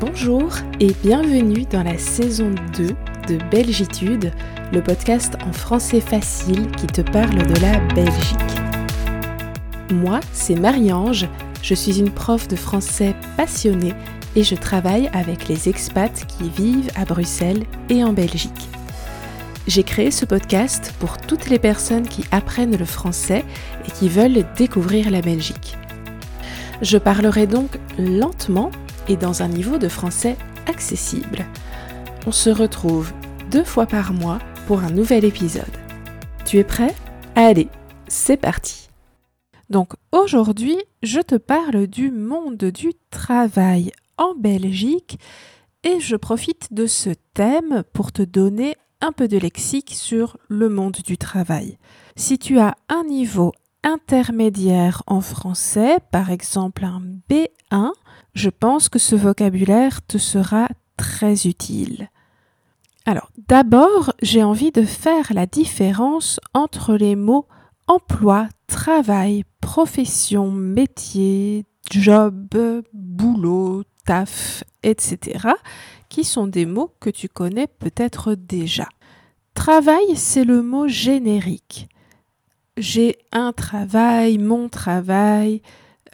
Bonjour et bienvenue dans la saison 2 de Belgitude, le podcast en français facile qui te parle de la Belgique. Moi, c'est Marie-Ange, je suis une prof de français passionnée et je travaille avec les expats qui vivent à Bruxelles et en Belgique. J'ai créé ce podcast pour toutes les personnes qui apprennent le français et qui veulent découvrir la Belgique. Je parlerai donc lentement et dans un niveau de français accessible. On se retrouve deux fois par mois pour un nouvel épisode. Tu es prêt? Allez, c'est parti Donc aujourd'hui, je te parle du monde du travail en Belgique et je profite de ce thème pour te donner un peu de lexique sur le monde du travail. Si tu as un niveau intermédiaire en français, par exemple un B1, je pense que ce vocabulaire te sera très utile. Alors, d'abord, j'ai envie de faire la différence entre les mots emploi, travail, profession, métier, job, boulot, taf, etc., qui sont des mots que tu connais peut-être déjà. Travail, c'est le mot générique. J'ai un travail, mon travail.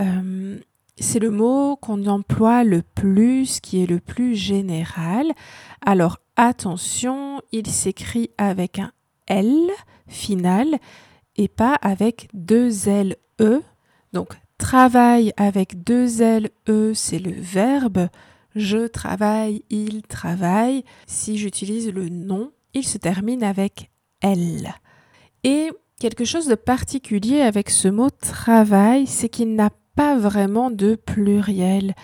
Euh, c'est le mot qu'on emploie le plus, qui est le plus général. Alors attention, il s'écrit avec un L final et pas avec deux L E. Donc travail avec deux L E, c'est le verbe. Je travaille, il travaille. Si j'utilise le nom, il se termine avec L. Et quelque chose de particulier avec ce mot travail, c'est qu'il n'a pas vraiment de pluriel.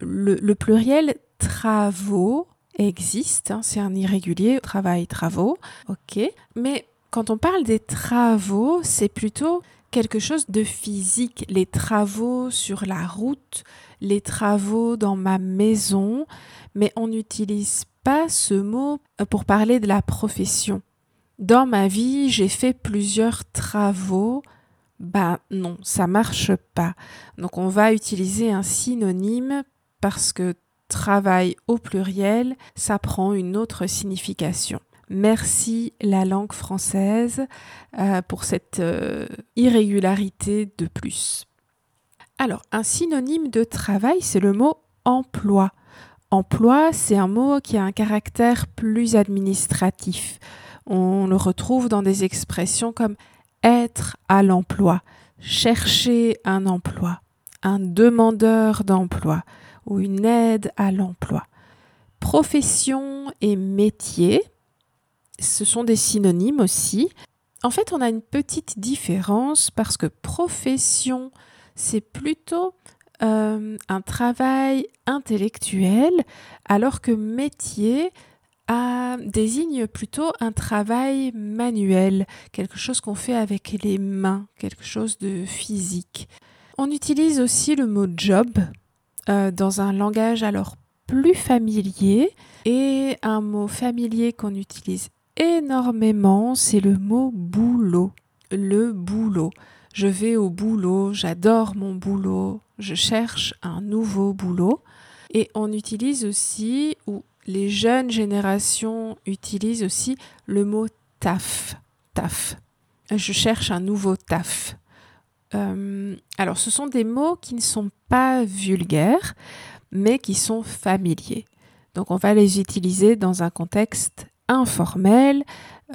Le, pluriel travaux existe, hein, c'est un irrégulier, travail, travaux, ok. Mais quand on parle des travaux, c'est plutôt quelque chose de physique, les travaux sur la route, les travaux dans ma maison, mais on n'utilise pas ce mot pour parler de la profession. Dans ma vie, j'ai fait plusieurs travaux bah non, ça marche pas. Donc on va utiliser un synonyme parce que travail au pluriel, ça prend une autre signification. Merci la langue française euh, pour cette euh, irrégularité de plus. Alors, un synonyme de travail, c'est le mot emploi. Emploi, c'est un mot qui a un caractère plus administratif. On le retrouve dans des expressions comme être à l'emploi, chercher un emploi, un demandeur d'emploi ou une aide à l'emploi. Profession et métier, ce sont des synonymes aussi. En fait, on a une petite différence parce que profession, c'est plutôt euh, un travail intellectuel, alors que métier, désigne plutôt un travail manuel, quelque chose qu'on fait avec les mains, quelque chose de physique. On utilise aussi le mot job euh, dans un langage alors plus familier et un mot familier qu'on utilise énormément, c'est le mot boulot. Le boulot. Je vais au boulot, j'adore mon boulot, je cherche un nouveau boulot. Et on utilise aussi, ou les jeunes générations utilisent aussi le mot taf. Taf. Je cherche un nouveau taf. Euh, alors, ce sont des mots qui ne sont pas vulgaires, mais qui sont familiers. Donc, on va les utiliser dans un contexte informel,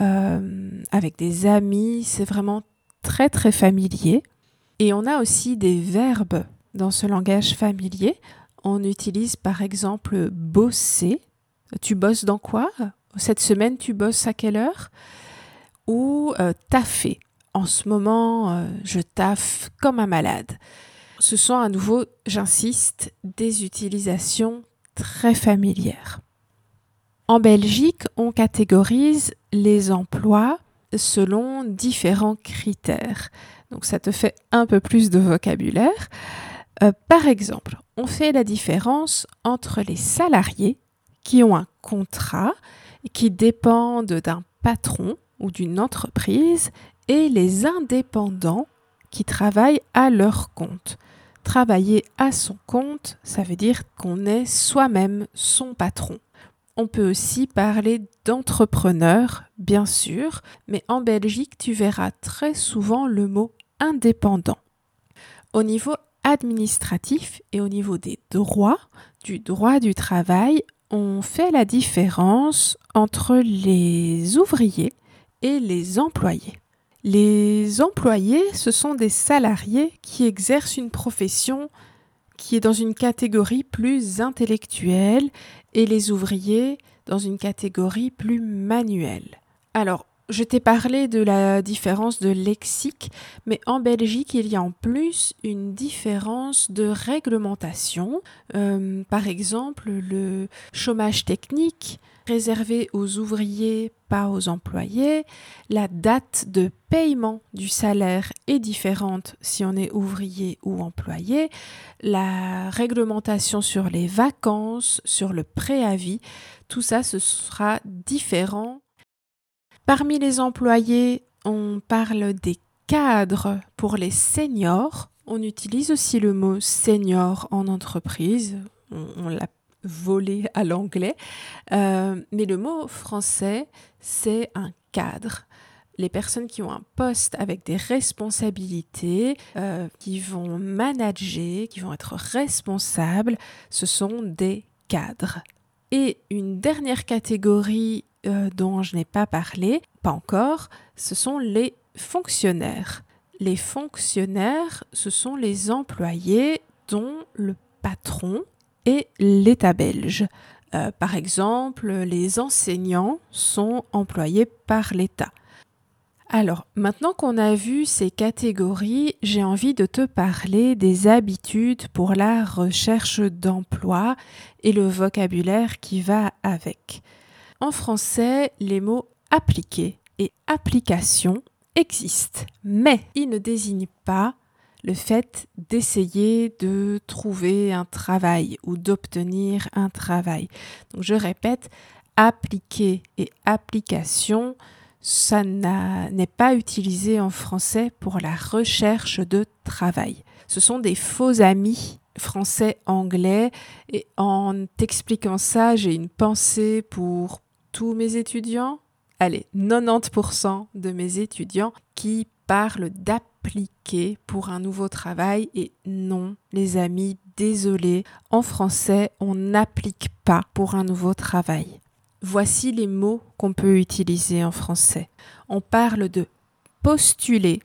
euh, avec des amis. C'est vraiment très, très familier. Et on a aussi des verbes dans ce langage familier. On utilise par exemple bosser tu bosses dans quoi? Cette semaine, tu bosses à quelle heure? Ou euh, taffer. En ce moment, euh, je taffe comme un malade. Ce sont à nouveau, j'insiste, des utilisations très familières. En Belgique, on catégorise les emplois selon différents critères. Donc ça te fait un peu plus de vocabulaire. Euh, par exemple, on fait la différence entre les salariés qui ont un contrat qui dépendent d'un patron ou d'une entreprise et les indépendants qui travaillent à leur compte. Travailler à son compte, ça veut dire qu'on est soi-même son patron. On peut aussi parler d'entrepreneur, bien sûr, mais en Belgique, tu verras très souvent le mot indépendant. Au niveau administratif et au niveau des droits, du droit du travail, on fait la différence entre les ouvriers et les employés. Les employés, ce sont des salariés qui exercent une profession qui est dans une catégorie plus intellectuelle et les ouvriers dans une catégorie plus manuelle. Alors, je t'ai parlé de la différence de lexique, mais en Belgique, il y a en plus une différence de réglementation. Euh, par exemple, le chômage technique réservé aux ouvriers, pas aux employés. La date de paiement du salaire est différente si on est ouvrier ou employé. La réglementation sur les vacances, sur le préavis, tout ça, ce sera différent Parmi les employés, on parle des cadres pour les seniors. On utilise aussi le mot senior en entreprise. On, l'a volé à l'anglais. Euh, mais le mot français, c'est un cadre. Les personnes qui ont un poste avec des responsabilités, euh, qui vont manager, qui vont être responsables, ce sont des cadres. Et une dernière catégorie euh, dont je n'ai pas parlé, pas encore, ce sont les fonctionnaires. Les fonctionnaires, ce sont les employés dont le patron est l'État belge. Euh, par exemple, les enseignants sont employés par l'État. Alors, maintenant qu'on a vu ces catégories, j'ai envie de te parler des habitudes pour la recherche d'emploi et le vocabulaire qui va avec. En français, les mots appliquer et application existent, mais ils ne désignent pas le fait d'essayer de trouver un travail ou d'obtenir un travail. Donc je répète, appliquer et application, ça n'est pas utilisé en français pour la recherche de travail. Ce sont des faux amis français-anglais et en t'expliquant ça, j'ai une pensée pour tous mes étudiants, allez, 90% de mes étudiants qui parlent d'appliquer pour un nouveau travail et non, les amis, désolé, en français, on n'applique pas pour un nouveau travail. Voici les mots qu'on peut utiliser en français. On parle de postuler.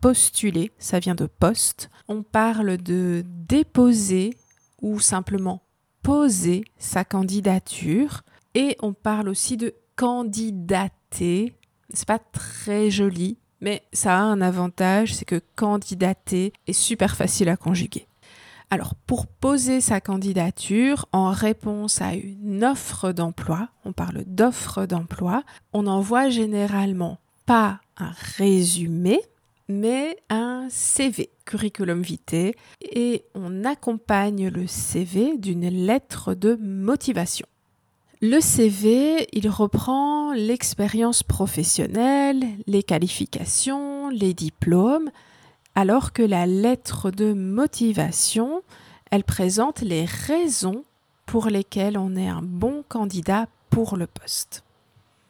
Postuler, ça vient de poste. On parle de déposer ou simplement poser sa candidature. Et on parle aussi de candidater. C'est pas très joli, mais ça a un avantage, c'est que candidater est super facile à conjuguer. Alors, pour poser sa candidature en réponse à une offre d'emploi, on parle d'offre d'emploi, on envoie généralement pas un résumé, mais un CV, curriculum vitae, et on accompagne le CV d'une lettre de motivation. Le CV, il reprend l'expérience professionnelle, les qualifications, les diplômes, alors que la lettre de motivation, elle présente les raisons pour lesquelles on est un bon candidat pour le poste.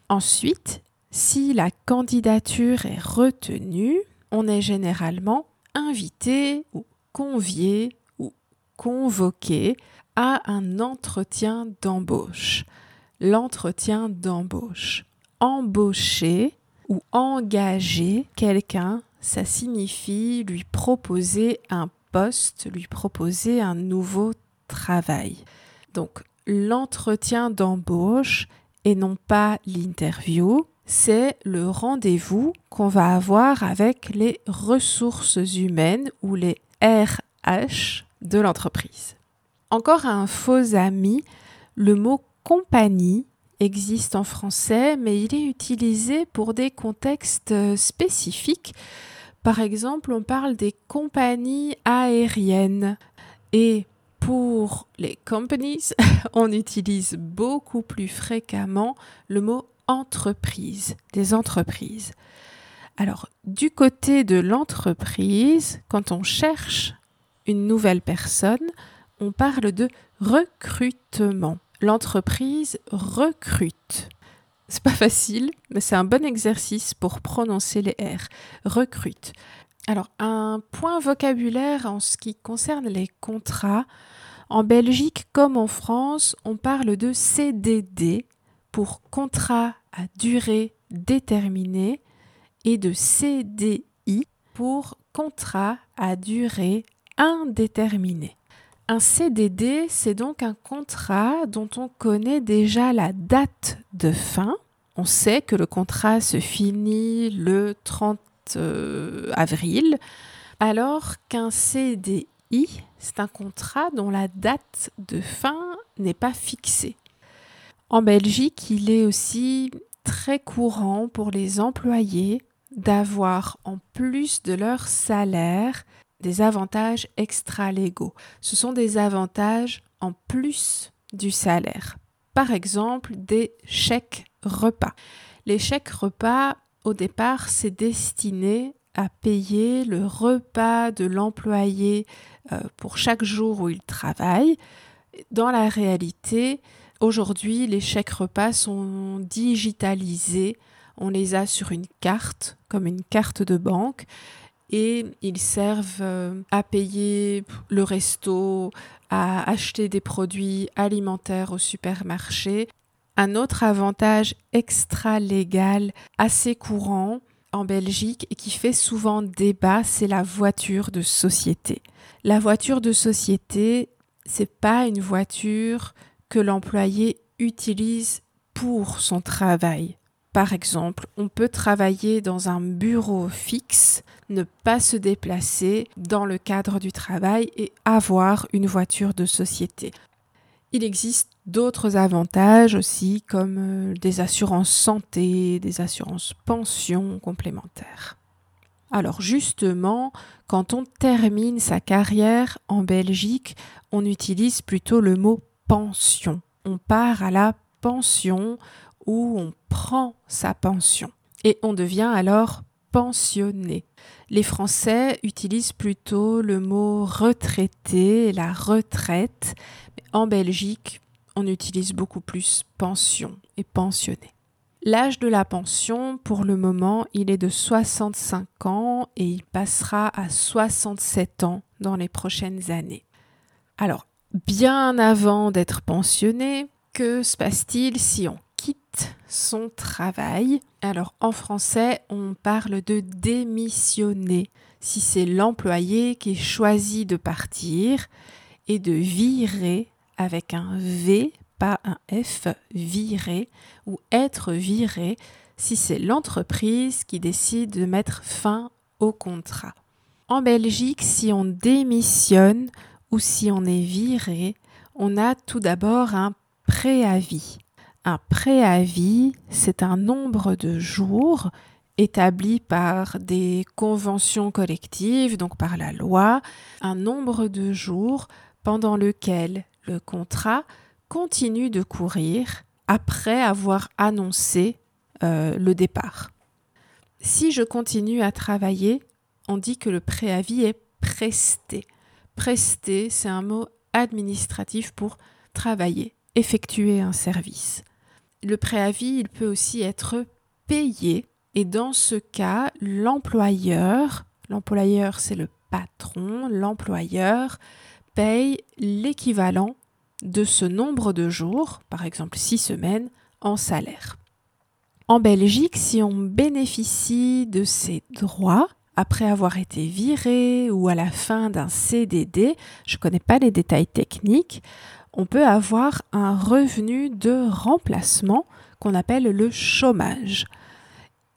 Ensuite, si la candidature est retenue, on est généralement invité ou convié ou convoqué à un entretien d'embauche l'entretien d'embauche. Embaucher ou engager quelqu'un, ça signifie lui proposer un poste, lui proposer un nouveau travail. Donc l'entretien d'embauche et non pas l'interview, c'est le rendez-vous qu'on va avoir avec les ressources humaines ou les RH de l'entreprise. Encore un faux ami, le mot compagnie existe en français, mais il est utilisé pour des contextes euh, spécifiques. Par exemple, on parle des compagnies aériennes et pour les companies, on utilise beaucoup plus fréquemment le mot entreprise, des entreprises. Alors, du côté de l'entreprise, quand on cherche une nouvelle personne, on parle de recrutement. L'entreprise recrute. C'est pas facile, mais c'est un bon exercice pour prononcer les R. Recrute. Alors, un point vocabulaire en ce qui concerne les contrats. En Belgique comme en France, on parle de CDD pour contrat à durée déterminée et de CDI pour contrat à durée indéterminée. Un CDD, c'est donc un contrat dont on connaît déjà la date de fin. On sait que le contrat se finit le 30 euh, avril, alors qu'un CDI, c'est un contrat dont la date de fin n'est pas fixée. En Belgique, il est aussi très courant pour les employés d'avoir en plus de leur salaire des avantages extra-légaux. Ce sont des avantages en plus du salaire. Par exemple, des chèques repas. Les chèques repas, au départ, c'est destiné à payer le repas de l'employé euh, pour chaque jour où il travaille. Dans la réalité, aujourd'hui, les chèques repas sont digitalisés. On les a sur une carte, comme une carte de banque et ils servent euh, à payer le resto, à acheter des produits alimentaires au supermarché. Un autre avantage extra-légal assez courant en Belgique et qui fait souvent débat, c'est la voiture de société. La voiture de société, c'est pas une voiture que l'employé utilise pour son travail. Par exemple, on peut travailler dans un bureau fixe, ne pas se déplacer dans le cadre du travail et avoir une voiture de société. Il existe d'autres avantages aussi comme euh, des assurances santé, des assurances pension complémentaires. Alors justement, quand on termine sa carrière en Belgique, on utilise plutôt le mot pension. On part à la pension où on prend sa pension et on devient alors pensionné. Les Français utilisent plutôt le mot retraité, la retraite. En Belgique, on utilise beaucoup plus pension et pensionné. L'âge de la pension, pour le moment, il est de 65 ans et il passera à 67 ans dans les prochaines années. Alors, bien avant d'être pensionné, que se passe-t-il si on quitte son travail. Alors en français, on parle de démissionner si c'est l'employé qui choisit de partir et de virer avec un V, pas un F, virer ou être viré si c'est l'entreprise qui décide de mettre fin au contrat. En Belgique, si on démissionne ou si on est viré, on a tout d'abord un préavis. Un préavis, c'est un nombre de jours établi par des conventions collectives, donc par la loi, un nombre de jours pendant lequel le contrat continue de courir après avoir annoncé euh, le départ. Si je continue à travailler, on dit que le préavis est presté. Presté, c'est un mot administratif pour travailler, effectuer un service. Le préavis, il peut aussi être payé et dans ce cas, l'employeur, l'employeur c'est le patron, l'employeur paye l'équivalent de ce nombre de jours, par exemple six semaines, en salaire. En Belgique, si on bénéficie de ces droits après avoir été viré ou à la fin d'un CDD, je ne connais pas les détails techniques, on peut avoir un revenu de remplacement qu'on appelle le chômage.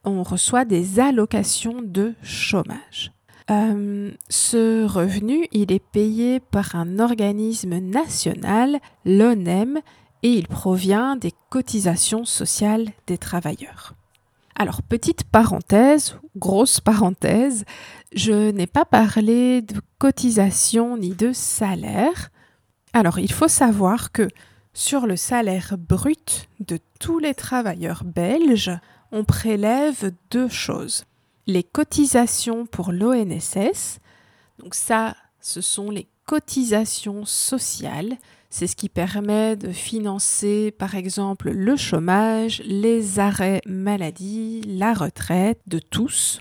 On reçoit des allocations de chômage. Euh, ce revenu, il est payé par un organisme national, l'ONEM, et il provient des cotisations sociales des travailleurs. Alors, petite parenthèse, grosse parenthèse, je n'ai pas parlé de cotisation ni de salaire. Alors, il faut savoir que sur le salaire brut de tous les travailleurs belges, on prélève deux choses. Les cotisations pour l'ONSS, donc ça, ce sont les cotisations sociales. C'est ce qui permet de financer par exemple le chômage, les arrêts maladie, la retraite de tous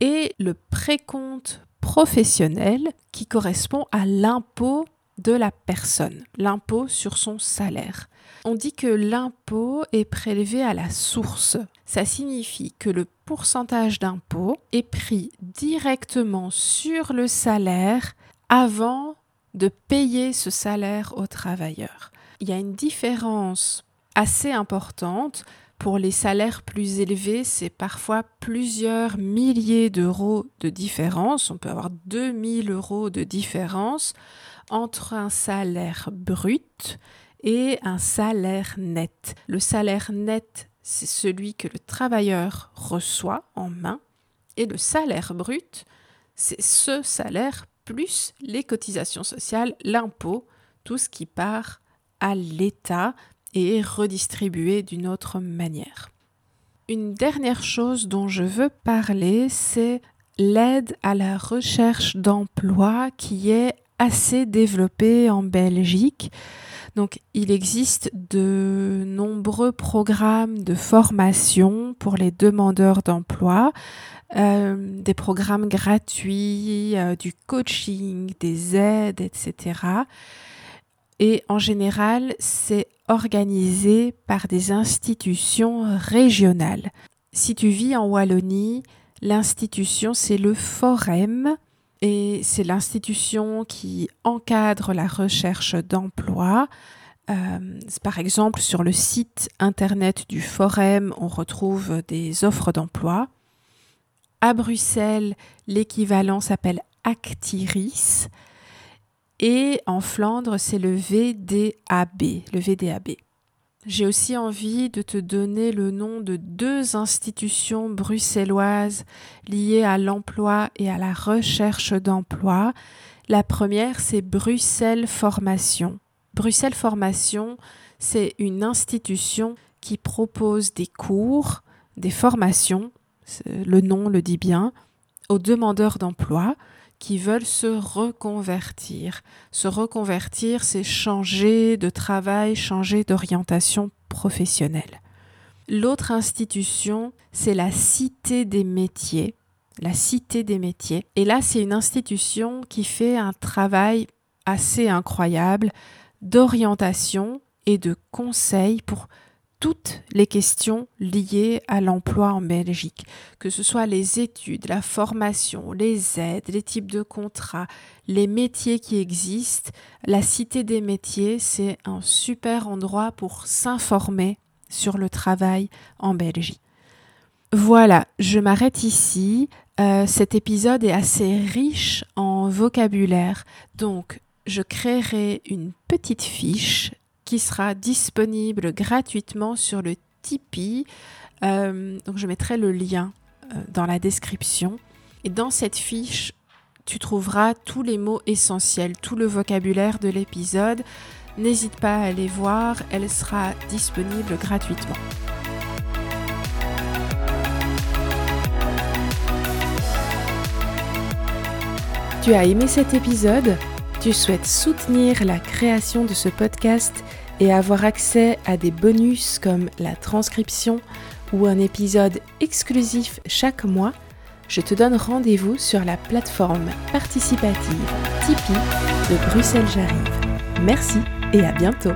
et le précompte professionnel qui correspond à l'impôt de la personne, l'impôt sur son salaire. On dit que l'impôt est prélevé à la source. Ça signifie que le pourcentage d'impôt est pris directement sur le salaire avant de payer ce salaire au travailleur. Il y a une différence assez importante. Pour les salaires plus élevés, c'est parfois plusieurs milliers d'euros de différence. On peut avoir 2000 euros de différence entre un salaire brut et un salaire net. Le salaire net, c'est celui que le travailleur reçoit en main et le salaire brut, c'est ce salaire plus les cotisations sociales, l'impôt, tout ce qui part à l'État et est redistribué d'une autre manière. Une dernière chose dont je veux parler, c'est l'aide à la recherche d'emploi qui est assez développée en Belgique. Donc il existe de nombreux programmes de formation pour les demandeurs d'emploi, euh, des programmes gratuits, euh, du coaching, des aides, etc. Et en général, c'est organisé par des institutions régionales. Si tu vis en Wallonie, l'institution, c'est le Forem, et c'est l'institution qui encadre la recherche d'emploi. Euh, par exemple, sur le site internet du Forum, on retrouve des offres d'emploi. À Bruxelles, l'équivalent s'appelle Actiris. Et en Flandre, c'est le VDAB. Le VDAB. J'ai aussi envie de te donner le nom de deux institutions bruxelloises liées à l'emploi et à la recherche d'emploi. La première, c'est Bruxelles Formation. Bruxelles Formation, c'est une institution qui propose des cours, des formations, le nom le dit bien, aux demandeurs d'emploi qui veulent se reconvertir. Se reconvertir, c'est changer de travail, changer d'orientation professionnelle. L'autre institution, c'est la Cité des métiers. La Cité des métiers. Et là, c'est une institution qui fait un travail assez incroyable d'orientation et de conseil pour toutes les questions liées à l'emploi en Belgique, que ce soit les études, la formation, les aides, les types de contrats, les métiers qui existent. La Cité des métiers, c'est un super endroit pour s'informer sur le travail en Belgique. Voilà, je m'arrête ici. Euh, cet épisode est assez riche en vocabulaire, donc je créerai une petite fiche qui sera disponible gratuitement sur le Tipeee. Euh, donc je mettrai le lien euh, dans la description. Et dans cette fiche, tu trouveras tous les mots essentiels, tout le vocabulaire de l'épisode. N'hésite pas à aller voir, elle sera disponible gratuitement. Tu as aimé cet épisode? Tu souhaites soutenir la création de ce podcast? Et avoir accès à des bonus comme la transcription ou un épisode exclusif chaque mois, je te donne rendez-vous sur la plateforme participative Tipeee de Bruxelles J'arrive. Merci et à bientôt